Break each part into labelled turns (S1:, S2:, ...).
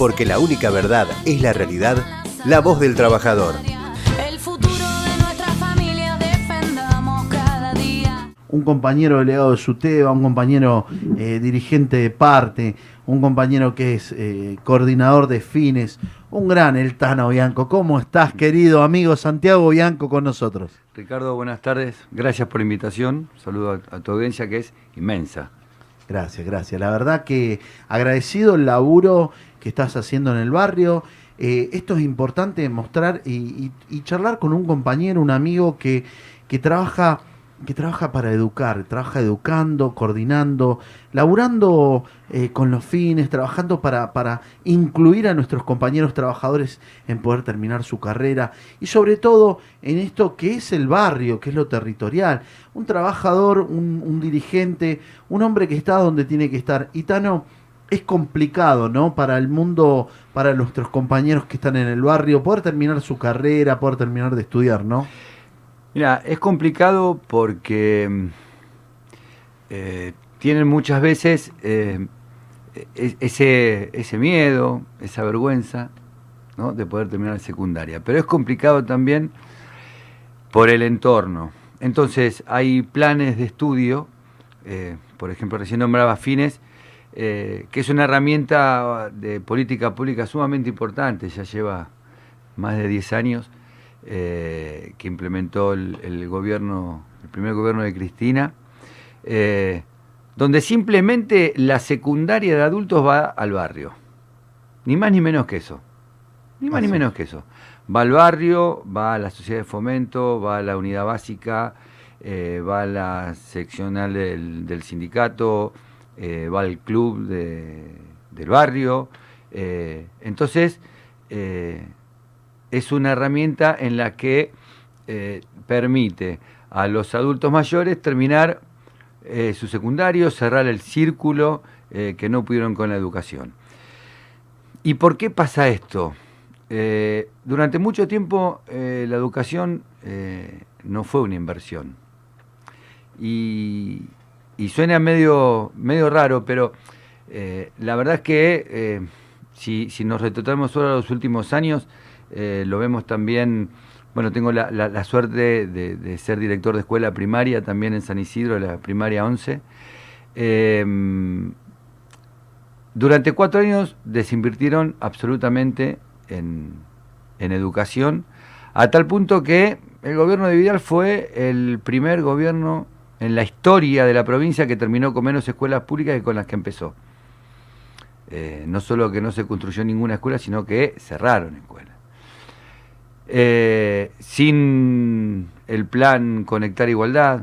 S1: porque la única verdad es la realidad, la voz del trabajador.
S2: El futuro de nuestra familia defendamos cada día.
S3: un compañero delegado de SUTEBA, un compañero eh, dirigente de parte, un compañero que es eh, coordinador de fines, un gran El Tano Bianco. ¿Cómo estás, querido amigo Santiago Bianco, con nosotros?
S4: Ricardo, buenas tardes. Gracias por la invitación. Saludo a, a tu audiencia que es inmensa.
S3: Gracias, gracias. La verdad que agradecido el laburo que estás haciendo en el barrio. Eh, esto es importante mostrar y, y- charlar con un compañero, un amigo que, que trabaja que trabaja para educar, trabaja educando, coordinando, laburando eh, con los fines, trabajando para, para incluir a nuestros compañeros trabajadores en poder terminar su carrera y sobre todo en esto que es el barrio, que es lo territorial. Un trabajador, un, un dirigente, un hombre que está donde tiene que estar. Y Tano, es complicado, ¿no? Para el mundo, para nuestros compañeros que están en el barrio, poder terminar su carrera, poder terminar de estudiar, ¿no?
S4: Mira, es complicado porque eh, tienen muchas veces eh, e- ese, ese miedo, esa vergüenza ¿no? de poder terminar la secundaria. Pero es complicado también por el entorno. Entonces, hay planes de estudio, eh, por ejemplo, recién nombraba Fines, que es una herramienta de política pública sumamente importante, ya lleva más de 10 años, eh, que implementó el, el gobierno, el primer gobierno de Cristina, eh, donde simplemente la secundaria de adultos va al barrio. Ni más ni menos que eso. Ni más ni menos que eso. Va al barrio, va a la sociedad de fomento, va a la unidad básica, eh, va a la seccional del, del sindicato, va al club de- del barrio. entonces, es una herramienta en la que eh, permite a los adultos mayores terminar eh, su secundario, cerrar el círculo eh, que no pudieron con la educación. ¿Y por qué pasa esto? Durante mucho tiempo la educación no fue una inversión. Y, suena medio, medio raro, pero la verdad es que si, si nos retrotamos ahora los últimos años, eh, lo vemos también, bueno, tengo la, la- suerte de, de ser director de escuela primaria también en San Isidro, la primaria 11. Eh, durante cuatro años desinvirtieron absolutamente en, en educación, a tal punto que el gobierno de Vidal fue el primer gobierno en la historia de la provincia que terminó con menos escuelas públicas que con las que empezó. Eh, no solo que no se construyó ninguna escuela, sino que cerraron escuelas. Eh, sin el plan Conectar Igualdad,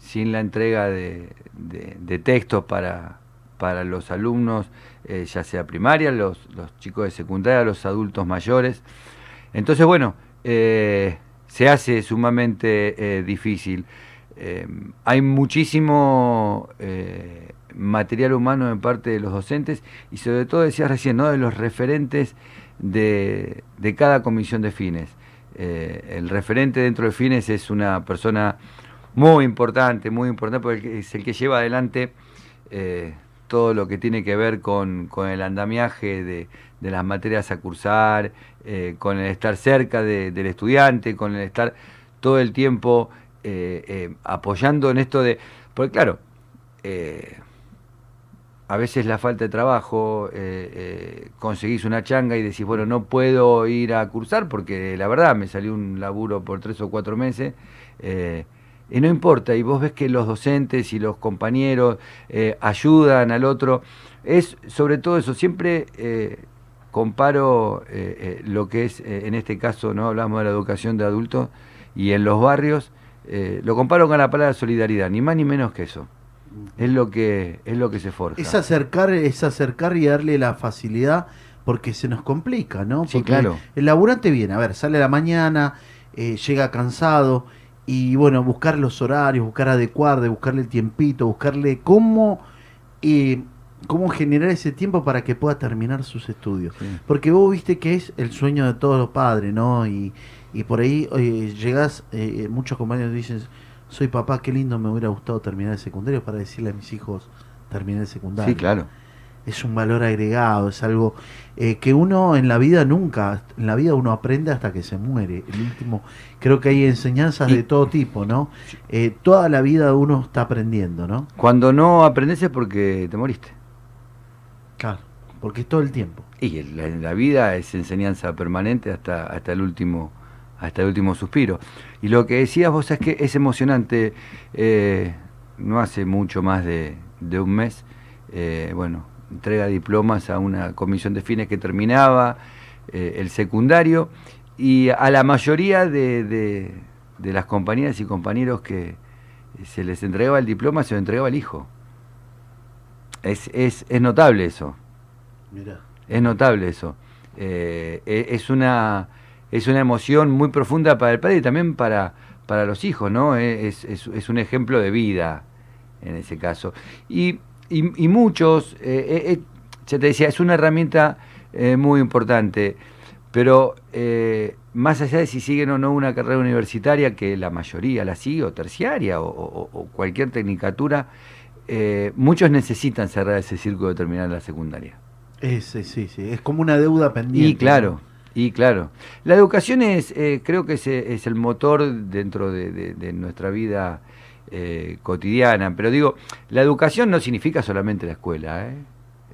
S4: sin la entrega de, textos para, para los alumnos, eh, ya sea primaria, los, chicos de secundaria, los adultos mayores. Entonces, bueno, eh, se hace sumamente difícil. Hay muchísimo material humano en parte de los docentes y sobre todo, decías recién, ¿no? de los referentes de, de cada comisión de fines. Eh, el referente dentro de fines es una persona muy importante, muy importante, porque es el que lleva adelante eh, todo lo que tiene que ver con, con el andamiaje de, de las materias a cursar, eh, con el estar cerca de- del estudiante, con el estar todo el tiempo apoyando en esto de... Porque claro, a veces la falta de trabajo, eh, eh, conseguís una changa y decís, bueno, no puedo ir a cursar porque la verdad me salió un laburo por tres o cuatro meses. eh, y no importa, y vos ves que los docentes y los compañeros ayudan al otro. Es sobre todo eso, siempre comparo lo que es, en este caso, no hablamos de la educación de adultos, y en los barrios, lo comparo con la palabra solidaridad, ni más ni menos que eso. Es lo que, es lo que se forja.
S3: Es acercar, es acercar y darle la facilidad porque se nos complica, ¿no?
S4: Sí,
S3: Porque
S4: claro.
S3: El laburante viene, a ver, sale a la mañana, eh, llega cansado y bueno, buscar los horarios, buscar adecuar, de buscarle el tiempito, buscarle cómo, eh, cómo generar ese tiempo para que pueda terminar sus estudios.
S4: Sí.
S3: Porque vos viste que es el sueño de todos los padres, ¿no? Y, y por ahí eh, llegás, eh, muchos compañeros dicen, soy papá, qué lindo me hubiera gustado terminar el secundario para decirle a mis hijos, terminé el secundario.
S4: Sí, claro.
S3: es un valor agregado, es algo eh, que uno en la vida nunca, en la vida uno aprende hasta que se muere. El último, creo que hay enseñanzas
S4: Y-
S3: de todo tipo, ¿no? Eh, toda la vida uno está aprendiendo, ¿no?
S4: Cuando no aprendes es porque te moriste.
S3: Claro, porque es todo el tiempo.
S4: Y en la, la vida es enseñanza permanente hasta, hasta el último hasta el último suspiro. Y lo que decías vos es que es emocionante, eh, no hace mucho más de, de un mes, eh, bueno, entrega diplomas a una comisión de fines que terminaba eh, el secundario y a la mayoría de, de- de las compañeras y compañeros que se les entregaba el diploma se lo entregaba el hijo. Es, es, es notable eso.
S3: Mira.
S4: Es notable eso. E- es, una, es una emoción muy profunda para el padre y también para, para los hijos, ¿no? Eh, Es, es- es un ejemplo de vida en ese caso. Y, y- y muchos, eh, eh, ya te decía, es una herramienta eh, muy importante, pero eh, más allá de si siguen o no una carrera universitaria, que la mayoría la sigue, o terciaria, o, o- o cualquier tecnicatura, muchos necesitan cerrar ese círculo de terminar la secundaria.
S3: Es, sí, sí, sí, es como una deuda pendiente.
S4: Y claro, y claro. La educación es, eh, creo que es, eh, es el motor dentro de, de- de nuestra vida eh, cotidiana. Pero digo, la educación no significa solamente la escuela, ¿eh?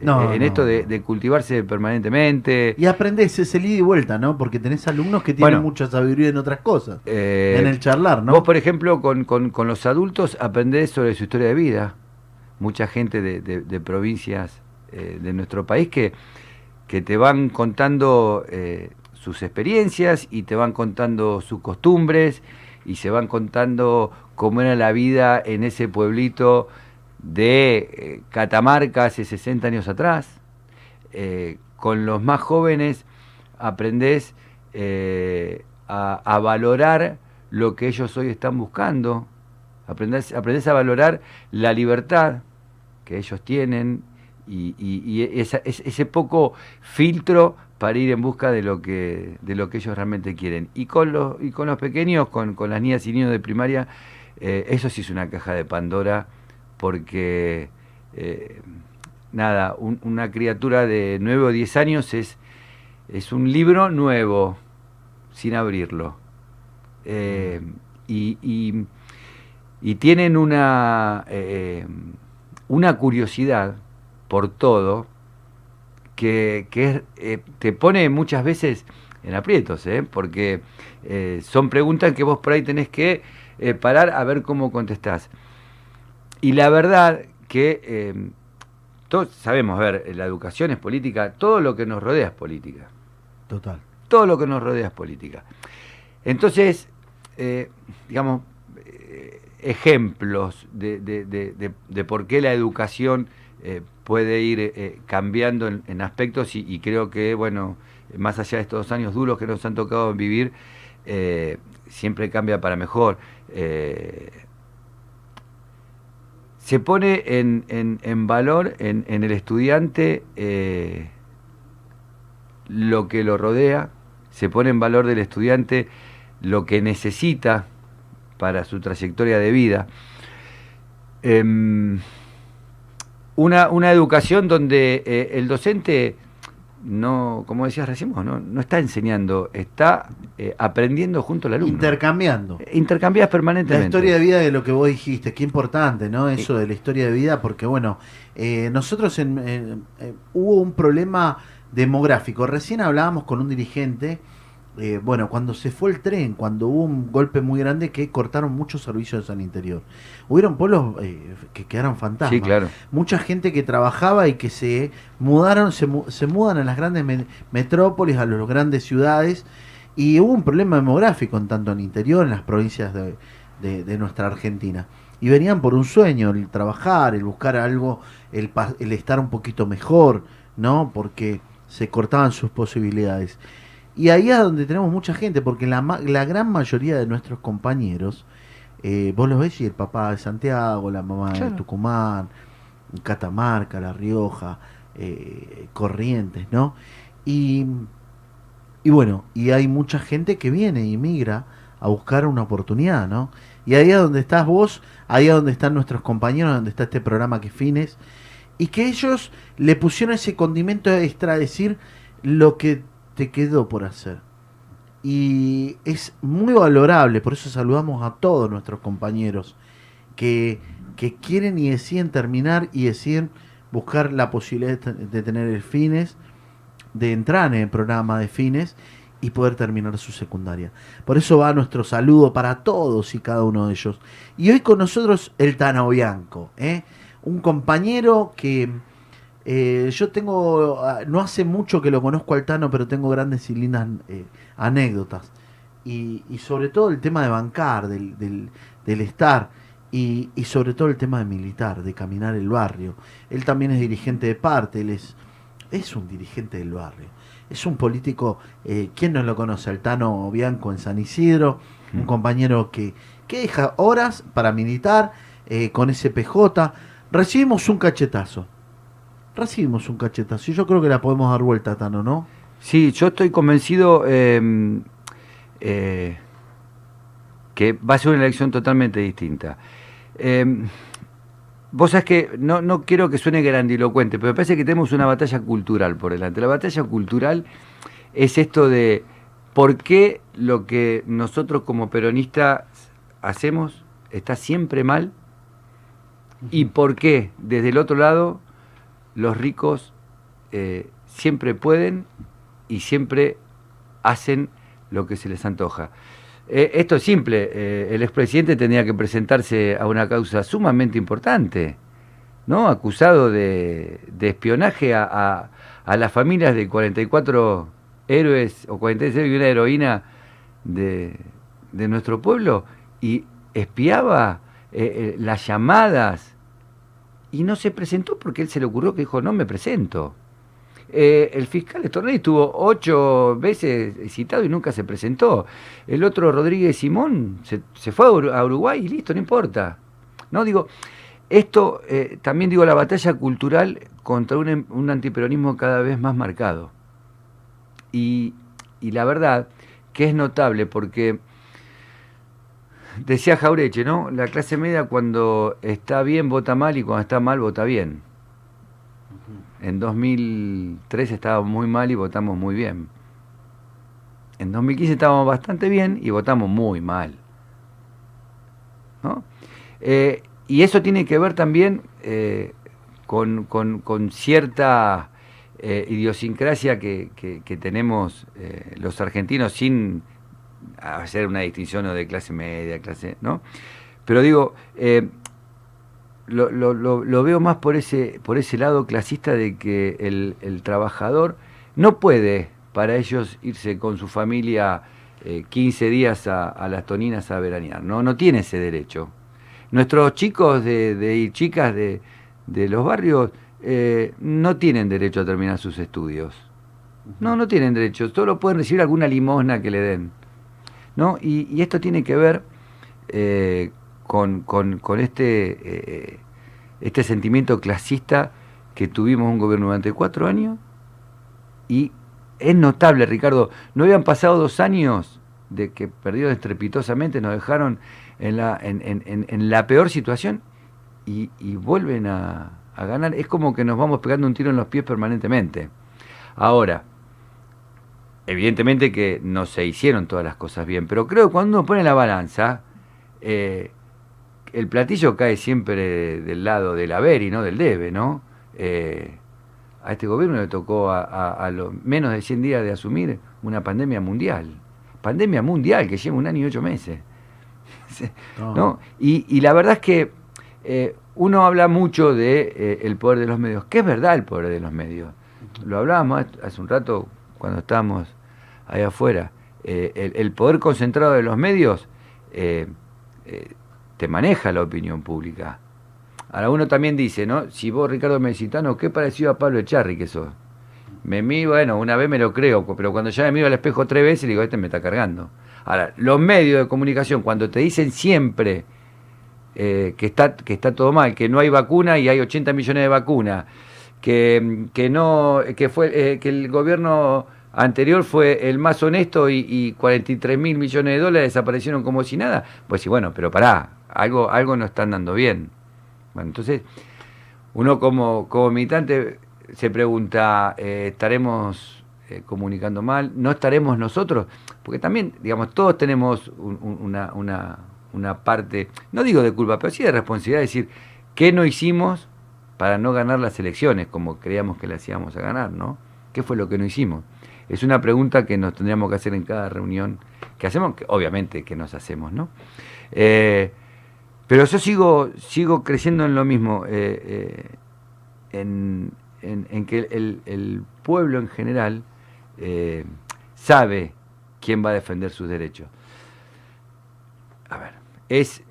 S3: No,
S4: en
S3: no,
S4: esto de, de cultivarse permanentemente.
S3: Y aprendes ese ida y vuelta, ¿no? Porque tenés alumnos que tienen
S4: Bueno.
S3: mucha sabiduría en otras cosas.
S4: eh,
S3: en el charlar, ¿no?
S4: Vos, por ejemplo, con, con- con los adultos aprendés sobre su historia de vida. Mucha gente de, de- de provincias eh, de nuestro país que, que te van contando eh, sus experiencias y te van contando sus costumbres y se van contando cómo era la vida en ese pueblito de eh, Catamarca hace 60 años atrás. Eh, con los más jóvenes aprendés eh, a, a valorar lo que ellos hoy están buscando, aprendés, aprendés a valorar la libertad que ellos tienen y, y- ese poco filtro para ir en busca de lo que, de lo que ellos realmente quieren. Y con los, y con los pequeños, con, con las niñas y niños de primaria, eh, eso sí es una caja de Pandora porque... eh, nada, un- una criatura de 9 o 10 años es, es un libro nuevo, sin abrirlo. Eh, y, y- y tienen una, una curiosidad por todo que, que eh, te pone muchas veces en aprietos, ¿eh? porque eh, son preguntas que vos por ahí tenés que eh, parar a ver cómo contestás. Y la verdad que eh, todos sabemos, a ver, la educación es política, todo lo que nos rodea es política.
S3: Total.
S4: Todo lo que nos rodea es política. Entonces, digamos, ejemplos de- de- de por qué la educación eh, puede ir eh, cambiando en, aspectos y, creo que, bueno, más allá de estos años duros que nos han tocado vivir, eh, siempre cambia para mejor. Eh, se pone en, en- en valor en, el estudiante eh, lo que lo rodea, se pone en valor del estudiante lo que necesita para su trayectoria de vida. Una, una educación donde eh, el docente no, como decías recién, vos, no, no está enseñando, está eh, aprendiendo junto al alumno.
S3: Intercambiando.
S4: Intercambias
S3: La
S4: permanentemente.
S3: historia de vida de lo que vos dijiste, qué importante, ¿no? Eso de la historia de vida, porque bueno, eh, nosotros en, en- eh, hubo un problema demográfico. Recién hablábamos con un dirigente, eh, bueno, cuando se fue el tren, cuando hubo un golpe muy grande que cortaron muchos servicios al interior. Hubieron pueblos eh, que quedaron fantasmas.
S4: Sí, claro.
S3: Mucha gente que trabajaba y que se mudaron, se, se mudan a las grandes me- metrópolis, a las grandes ciudades, y hubo un problema demográfico en tanto en el interior, en las provincias de, de- de nuestra Argentina. Y venían por un sueño, el trabajar, el buscar algo, el, el estar un poquito mejor, ¿no? Porque se cortaban sus posibilidades. Y ahí es donde tenemos mucha gente, porque la, la gran mayoría de nuestros compañeros, eh, vos los ves y el papá de Santiago, la mamá de. Tucumán, Catamarca, La Rioja, eh, Corrientes, ¿no? Y, y bueno, y hay mucha gente que viene y migra a buscar una oportunidad, ¿no? Y ahí es donde estás vos, ahí es donde están nuestros compañeros, donde está este programa que fines. y que ellos le pusieron ese condimento extra, decir lo que te quedó por hacer. Y es muy valorable, por eso saludamos a todos nuestros compañeros que, que quieren y deciden terminar y deciden buscar la posibilidad de, te- de tener el fines, de entrar en el programa de fines y poder terminar su secundaria. Por eso va nuestro saludo para todos y cada uno de ellos. Y hoy con nosotros el Tano Bianco, ¿eh? un compañero que eh, yo tengo, ah, no hace mucho que lo conozco al Tano, pero tengo grandes y lindas eh, anécdotas. Y, y sobre todo el tema de bancar, del, del, del estar, y, y sobre todo el tema de militar, de caminar el barrio. Él también es dirigente de parte, él es, es un dirigente del barrio. Es un político, eh, ¿quién no lo conoce? Altano Bianco en San Isidro, un compañero que, que deja horas para militar con SPJ. Recibimos un cachetazo. Recibimos un cachetazo. Yo creo que la podemos dar vuelta, Tano, ¿no?
S4: Sí, yo estoy convencido eh, eh, que va a ser una elección totalmente distinta. Eh, vos sabés que no, no quiero que suene grandilocuente, pero me parece que tenemos una batalla cultural por delante. La batalla cultural es esto de por qué lo que nosotros como peronistas hacemos está siempre mal y por qué desde el otro lado los ricos eh, siempre pueden y siempre hacen lo que se les antoja. Eh, esto es simple, eh, el expresidente tenía que presentarse a una causa sumamente importante, ¿no? Acusado de, espionaje a, las familias de 44 héroes o 46 héroes y una heroína de, nuestro pueblo y espiaba eh, las llamadas y no se presentó porque él se le ocurrió que dijo, no me presento. Eh, el fiscal Estornelli estuvo ocho veces citado y nunca se presentó. El otro, Rodríguez Simón, se, se fue a Ur- a Uruguay y listo, no importa. No digo, esto eh, también digo la batalla cultural contra un, em- un antiperonismo cada vez más marcado. Y, y la verdad que es notable porque decía Jaureche, ¿no? La clase media cuando está bien vota mal y cuando está mal vota bien. En 2003 estábamos muy mal y votamos muy bien. En 2015 estábamos bastante bien y votamos muy mal. ¿no? Eh, y eso tiene que ver también eh, con, con- con cierta eh, idiosincrasia que, que- que tenemos los argentinos sin hacer una distinción de clase media, clase, ¿no? Pero digo, eh, lo, lo- veo más por ese, por ese lado clasista de que el, trabajador no puede para ellos irse con su familia eh, 15 días a, a las toninas a veranear, ¿no? No tiene ese derecho. Nuestros chicos de, de- y chicas de, de los barrios eh, no tienen derecho a terminar sus estudios. No, no tienen derecho, solo pueden recibir alguna limosna que le den. ¿No? Y, esto tiene que ver eh, con, este, eh, este sentimiento clasista que tuvimos un gobierno durante cuatro años y es notable, Ricardo, no habían pasado dos años de que perdió estrepitosamente, nos dejaron en la, peor situación y, vuelven a ganar. Es como que nos vamos pegando un tiro en los pies permanentemente. Ahora, evidentemente que no se hicieron todas las cosas bien, pero creo que cuando uno pone la balanza, eh, el platillo cae siempre del lado del haber y no del debe, ¿no? Eh, a este gobierno le tocó a, a- a los menos de 100 días de asumir una pandemia mundial. Pandemia mundial que lleva un año y ocho meses. ¿no? Y, y la verdad es que eh, uno habla mucho de eh, el poder de los medios, que es verdad el poder de los medios. Lo hablábamos hace un rato cuando estábamos ahí afuera. Eh, el, poder concentrado de los medios eh, eh, te maneja la opinión pública. Ahora uno también dice, ¿no? Si vos, Ricardo Mesitano, qué parecido a Pablo Echarri que sos. Me miro, bueno, una vez me lo creo, pero cuando ya me miro al espejo tres veces, digo, este me está cargando. Ahora, los medios de comunicación, cuando te dicen siempre que, está, que está todo mal, que no hay vacuna y hay 80 millones de vacunas, que, que, no, que, fue, que el gobierno anterior fue el más honesto y, y 43 mil millones de dólares desaparecieron como si nada, pues sí, bueno, pero pará, algo, algo no están dando bien. Bueno, entonces, uno como, como militante se pregunta, eh, ¿estaremos eh, comunicando mal? ¿No estaremos nosotros? Porque también, digamos, todos tenemos un- un- una, una- parte, no digo de culpa, pero sí de responsabilidad, de decir, ¿qué no hicimos para no ganar las elecciones como creíamos que las íbamos a ganar, ¿no? ¿Qué fue lo que no hicimos? Es una pregunta que nos tendríamos que hacer en cada reunión que hacemos, que obviamente que nos hacemos, ¿no? Eh, pero yo sigo, sigo creciendo en lo mismo, eh, eh, en, en- que el, pueblo en general sabe quién va a defender sus derechos. A ver, es,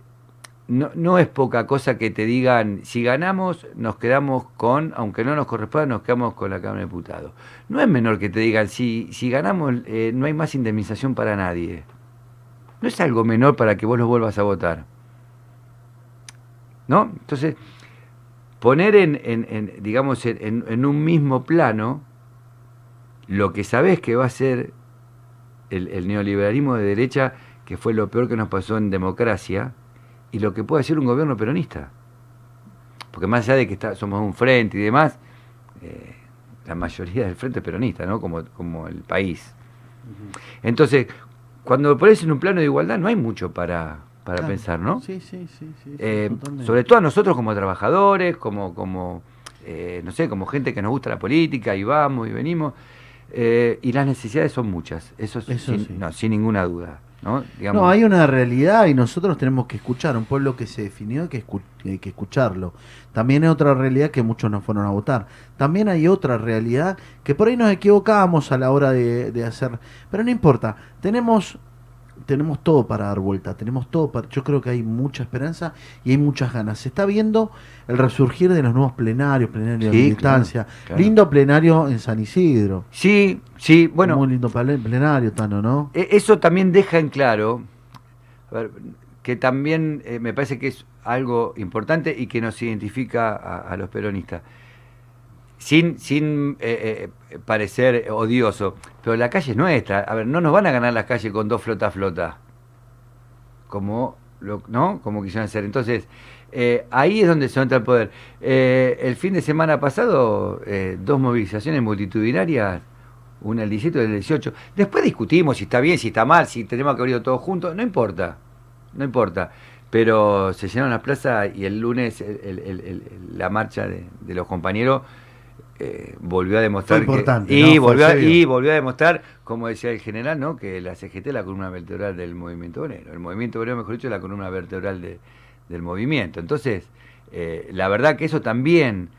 S4: no, no es poca cosa que te digan, si ganamos, nos quedamos con, aunque no nos corresponda, nos quedamos con la Cámara de Diputados. No es menor que te digan, si, si ganamos, eh, no hay más indemnización para nadie. No es algo menor para que vos los vuelvas a votar. ¿No? Entonces, poner en, en- digamos, en, un mismo plano lo que sabés que va a ser el neoliberalismo de derecha, que fue lo peor que nos pasó en democracia, y lo que puede ser un gobierno peronista. Porque más allá de que está, somos un frente y demás, eh, la mayoría del frente es peronista, ¿no? Como, como el país. Entonces, cuando lo pones en un plano de igualdad, no hay mucho para, para
S3: Claro.
S4: pensar, ¿no?
S3: Sí, sí, sí.
S4: Eh, sobre todo a nosotros como trabajadores, como, como eh, no sé, como gente que nos gusta la política y vamos y venimos. eh, y las necesidades son muchas, eso, es
S3: Eso
S4: sin,
S3: sí.
S4: no, sin ninguna duda. ¿No? Digamos,
S3: No, hay una realidad y nosotros tenemos que escuchar. Un pueblo que se definió hay que, escu- hay que escucharlo. También hay otra realidad que muchos no fueron a votar. También hay otra realidad que por ahí nos equivocábamos a la hora de, de hacer. Pero no importa. Tenemos tenemos todo para dar vuelta. Tenemos todo para. Yo creo que hay mucha esperanza y hay muchas ganas. Se está viendo el resurgir de los nuevos plenarios, plenarios de
S4: Sí, claro, claro.
S3: Lindo plenario en San Isidro.
S4: Sí, sí, bueno,
S3: Muy lindo plenario, Tano, ¿no?
S4: E- Eso también deja en claro a ver, que también eh, me parece que es algo importante y que nos identifica a, a los peronistas. Sin, sin eh, eh, parecer odioso, pero la calle es nuestra. A ver, no nos van a ganar las calles con dos flotas flota, como, lo, ¿no? como quisieron hacer. Entonces, eh, ahí es donde se nota el poder. Eh, el fin de semana pasado, dos movilizaciones multitudinarias una el 17 y el 18. Después discutimos si está bien, si está mal, si tenemos que haber ido todos juntos, no importa, no importa. Pero se llenaron las plazas y el lunes la marcha de los compañeros eh, volvió a demostrar
S3: Fue importante,
S4: que, y, volvió a, y volvió a demostrar, como decía el general, ¿no? que la CGT es la columna vertebral del movimiento obrero. El movimiento obrero, mejor dicho, es la columna vertebral de- del movimiento. Entonces, eh, la verdad que eso también,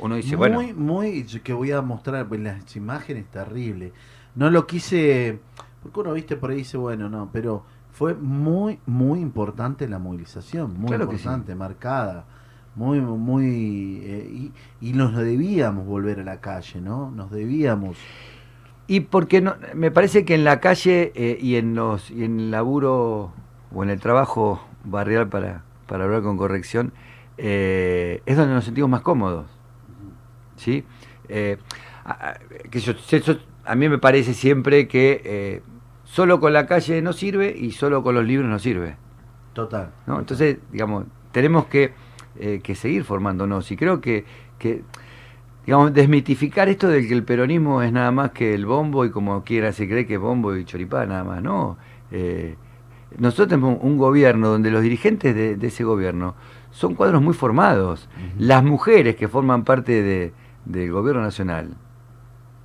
S4: uno dice,
S3: muy,
S4: bueno,
S3: muy, que voy a mostrar pues, las imágenes terribles. No lo quise, porque uno viste por ahí dice, bueno, no, pero fue muy, muy importante la movilización, muy
S4: Claro que sí.
S3: importante, marcada, muy, muy, eh, y, y nos debíamos volver a la calle, ¿no? Nos debíamos.
S4: Y porque no, me parece que en la calle eh, y en los y en el laburo o en el trabajo barrial para, para hablar con corrección eh, es donde nos sentimos más cómodos. ¿Sí? Eh, a, que yo- yo- a mí me parece siempre que eh, solo con la calle no sirve y solo con los libros no sirve.
S3: Total.
S4: ¿no? Entonces, digamos, tenemos que, eh, que seguir formándonos y creo que, que, digamos, desmitificar esto de que el peronismo es nada más que el bombo y como quiera se cree que es bombo y choripá nada más, no. Eh, nosotros tenemos un gobierno donde los dirigentes de, de ese gobierno son cuadros muy formados. Las mujeres que forman parte de- del gobierno nacional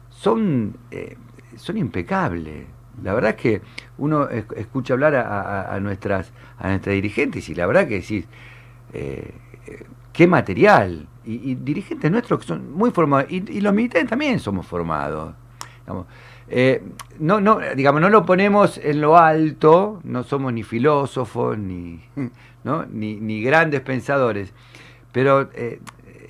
S4: son, eh, son impecables. La verdad es que uno es- escucha hablar a, a- a nuestras a nuestras dirigentes y la verdad que decís, eh, qué material. Y, y dirigentes nuestros que son muy formados. Y, y los militares también somos formados. Digamos, eh, no, no, digamos, no lo ponemos en lo alto, no somos ni filósofos, ni, ¿no? ni, ni grandes pensadores, pero eh,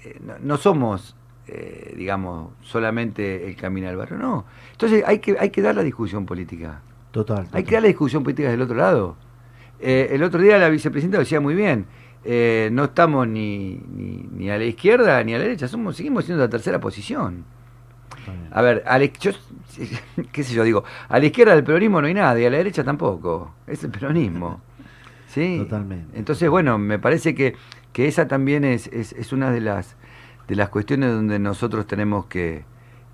S4: eh, no, no somos, eh, digamos, solamente el camino al barrio, no. Entonces hay que, hay que dar la discusión política.
S3: Total.
S4: Hay
S3: total.
S4: que dar la discusión política del otro lado. El otro día la vicepresidenta decía muy bien. Eh, no estamos ni, ni, ni a la izquierda ni a la derecha, somos, seguimos siendo la tercera posición. A ver, a la, yo, qué sé yo, digo, a la izquierda del peronismo no hay nada y a la derecha tampoco. Es el peronismo. ¿Sí?
S3: Totalmente.
S4: Entonces, bueno, me parece que, que esa también es, es, es una de las de las cuestiones donde nosotros tenemos que,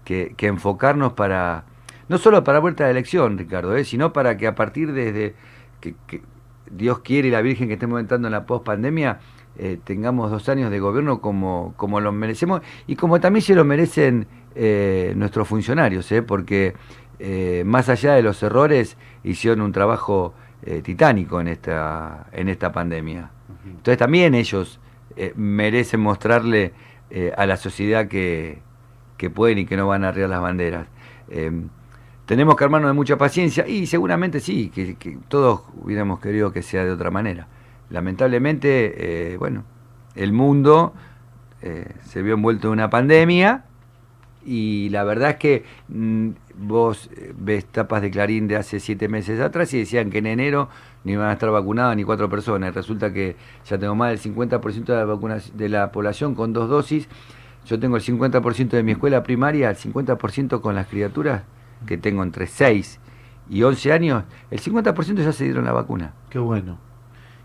S4: que- que enfocarnos para, no solo para vuelta de elección, Ricardo, ¿eh? sino para que a partir desde que, que Dios quiere y la Virgen que estemos entrando en la post-pandemia, eh, tengamos dos años de gobierno como, como lo merecemos y como también se lo merecen eh, nuestros funcionarios, ¿eh? porque eh, más allá de los errores hicieron un trabajo titánico en esta, en esta pandemia. Entonces también ellos merecen mostrarle a la sociedad que, que pueden y que no van a arriar las banderas. Tenemos que armarnos de mucha paciencia y seguramente sí, que, todos hubiéramos querido que sea de otra manera. Lamentablemente, eh, bueno, el mundo eh, se vio envuelto en una pandemia y la verdad es que mm, vos ves tapas de Clarín de hace siete meses atrás y decían que en enero no iban a estar vacunadas ni cuatro personas. Resulta que ya tengo más del 50% de la, de la población con dos dosis. Yo tengo el 50% de mi escuela primaria, el 50% con las criaturas que tengo entre 6 y 11 años. El 50% ya se dieron la vacuna.
S3: Qué bueno.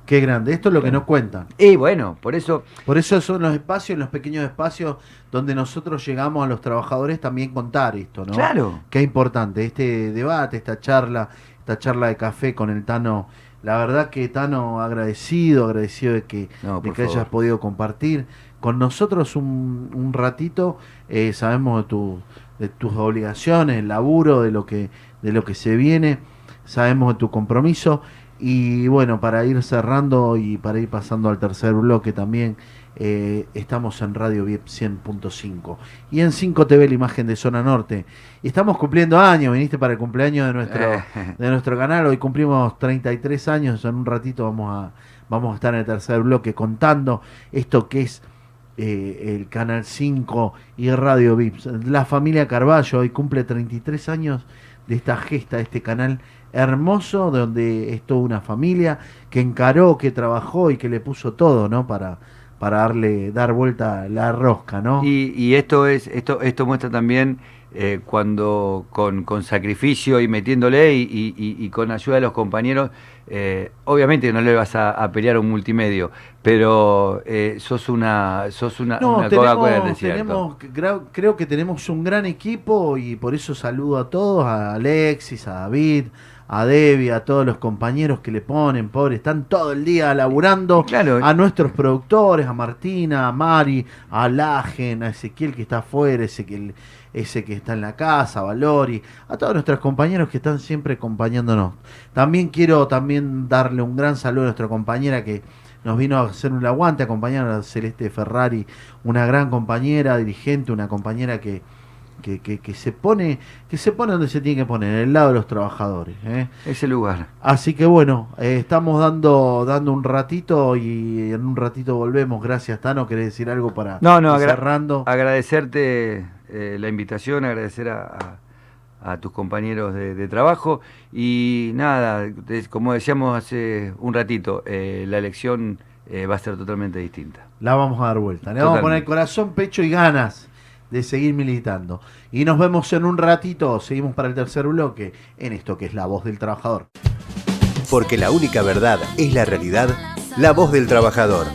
S3: Qué grande. Esto es lo que no cuentan.
S4: Y bueno, por eso
S3: Por eso son los espacios, los pequeños espacios donde nosotros llegamos a los trabajadores también contar esto, ¿no?
S4: Claro.
S3: Qué importante este debate, esta charla, esta charla de café con el Tano. La verdad que Tano agradecido, agradecido de que,
S4: No,
S3: de que hayas podido compartir con nosotros un, un ratito. Eh, sabemos de, tu, de tus obligaciones, el laburo, de lo que, de lo que se viene. Sabemos de tu compromiso. Y bueno, para ir cerrando y para ir pasando al tercer bloque también, eh, estamos en Radio VIP 100.5 y en 5 TV la imagen de Zona Norte. Y estamos cumpliendo años, viniste para el cumpleaños de nuestro, de nuestro canal, hoy cumplimos 33 años, en un ratito vamos a, vamos a estar en el tercer bloque contando esto que es eh, el Canal 5 y Radio VIP. La familia Carballo hoy cumple 33 años de esta gesta, este canal hermoso, donde es toda una familia que encaró, que trabajó y que le puso todo, ¿no? Para, para darle, dar vuelta la rosca, ¿no?
S4: Y, y esto es esto esto muestra también eh, cuando con, con sacrificio y metiéndole y, y- con ayuda de los compañeros, eh, obviamente no le vas a, a pelear a un multimedio, pero eh, sos una sos una,
S3: No,
S4: una
S3: tenemos, tenemos- creo, creo que tenemos un gran equipo y por eso saludo a todos, a Alexis, a David, a Debbie, a todos los compañeros que le ponen, pobre, están todo el día laburando,
S4: Claro.
S3: a nuestros productores, a Martina, a Mari, a Lagen, a Ezequiel que está afuera, Ezequiel, ese que está en la casa, a Valori, a todos nuestros compañeros que están siempre acompañándonos. También quiero también darle un gran saludo a nuestra compañera que nos vino a hacer un aguante, acompañar a Celeste Ferrari, una gran compañera, dirigente, una compañera que, que, que- que se pone, que se pone donde se tiene que poner, en el lado de los trabajadores. ¿eh?
S4: Ese lugar.
S3: Así que bueno, eh, estamos dando, dando un ratito y en un ratito volvemos. Gracias, Tano. ¿Querés decir algo para
S4: No, no, agra-
S3: cerrando?
S4: agradecerte eh, la invitación, agradecer a, a- a tus compañeros de, de trabajo y nada, des- como decíamos hace un ratito, eh, la elección eh, va a ser totalmente distinta.
S3: La vamos a dar vuelta. Le vamos a poner corazón, pecho y ganas de seguir militando. Y nos vemos en un ratito. Seguimos para el tercer bloque en esto que es la voz del trabajador.
S1: Porque la única verdad es la realidad, la voz del trabajador.